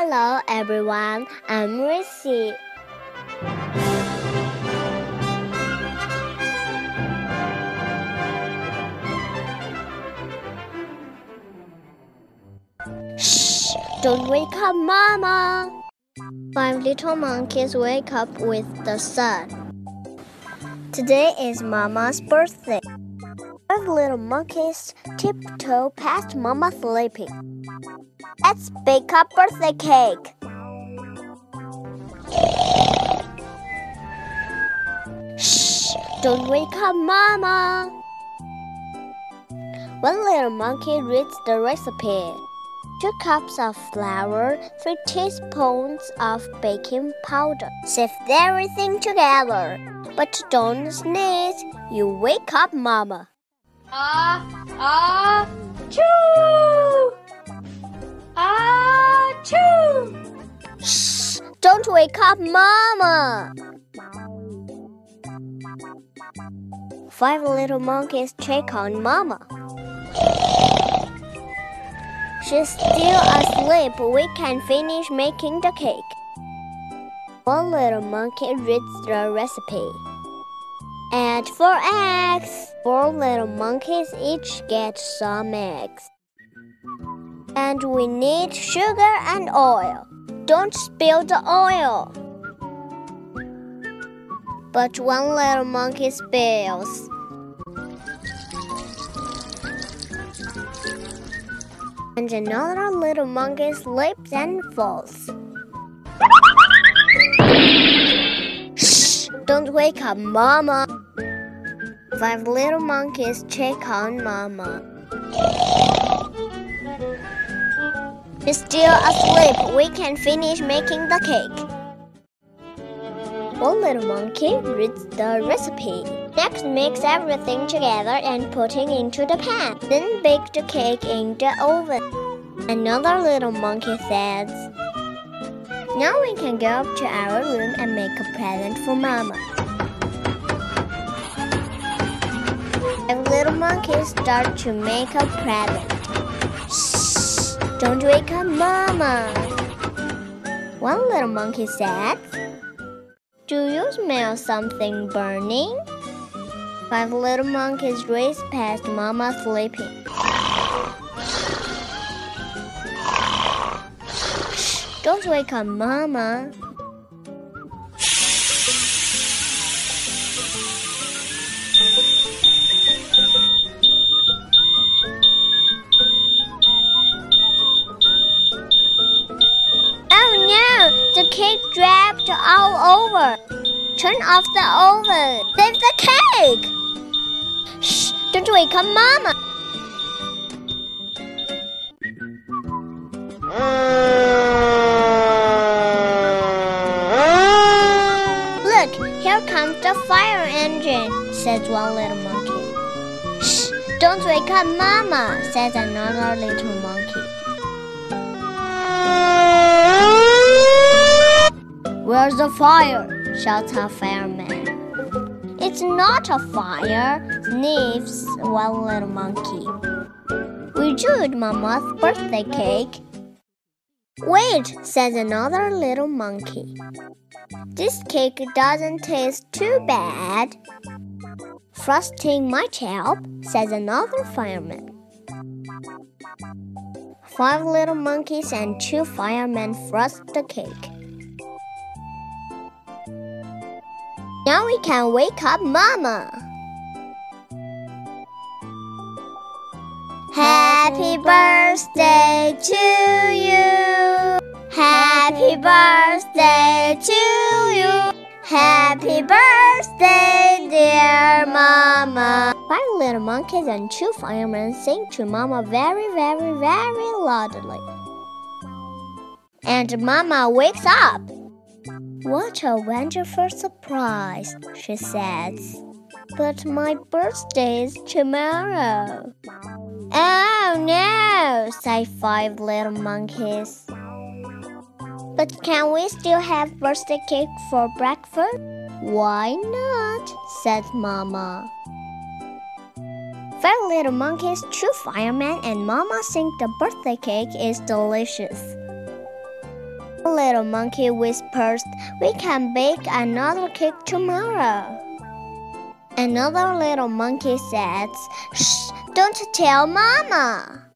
Hello everyone, I'm Rissy. Shh! Don't wake up, Mama! Five little monkeys wake up with the sun. Today is Mama's birthday. Five little monkeys tiptoe past Mama sleeping. Let's bake a birthday cake. Shh! Don't wake up, Mama. One little monkey reads the recipe. Two cups of flour, three teaspoons of baking powder. Sift everything together. But don't sneeze. You wake up, Mama. Ah, ah, choo! Don't wake up, Mama! Five little monkeys check on Mama. She's still asleep. We can finish making the cake. One little monkey reads the recipe. Add four eggs. Four little monkeys each get some eggs. And we need sugar and oil. Don't spill the oil. But one little monkey spills. And another little monkey slips and falls. Shh! Don't wake up, Mama. Five little monkeys check on Mama. She's still asleep. We can finish making the cake. One little monkey reads the recipe. Next, mix everything together and put it into the pan. Then bake the cake in the oven. Another little monkey says, Now we can go up to our room and make a present for Mama. And little monkeys start to make a present. Don't wake up, Mama. One little monkey said, Do you smell something burning? Five little monkeys raced past Mama sleeping. Don't wake up, Mama. The cake dripped all over. Turn off the oven. Save the cake. Shh! Don't wake up Mama. Look, here comes the fire engine, says one little monkey. Shh! Don't wake up Mama, says another little monkey. Where's the fire? shouts a fireman. It's not a fire, sniffs one little monkey. We chewed Mama's birthday cake. Wait, says another little monkey. This cake doesn't taste too bad. Frosting might help, says another fireman. Five little monkeys and two firemen frost the cake. Now we can wake up Mama. Happy birthday to you. Happy birthday to you. Happy birthday, dear Mama. Five little monkeys and two firemen sing to Mama very, very, very loudly. And Mama wakes up. What a wonderful surprise, she says. But my birthday is tomorrow. Oh no, say five little monkeys. But can we still have birthday cake for breakfast? Why not? said Mama. Five little monkeys, two firemen, and Mama think the birthday cake is delicious. Little monkey whispers, We can bake another cake tomorrow. Another little monkey says, Shh, don't tell Mama.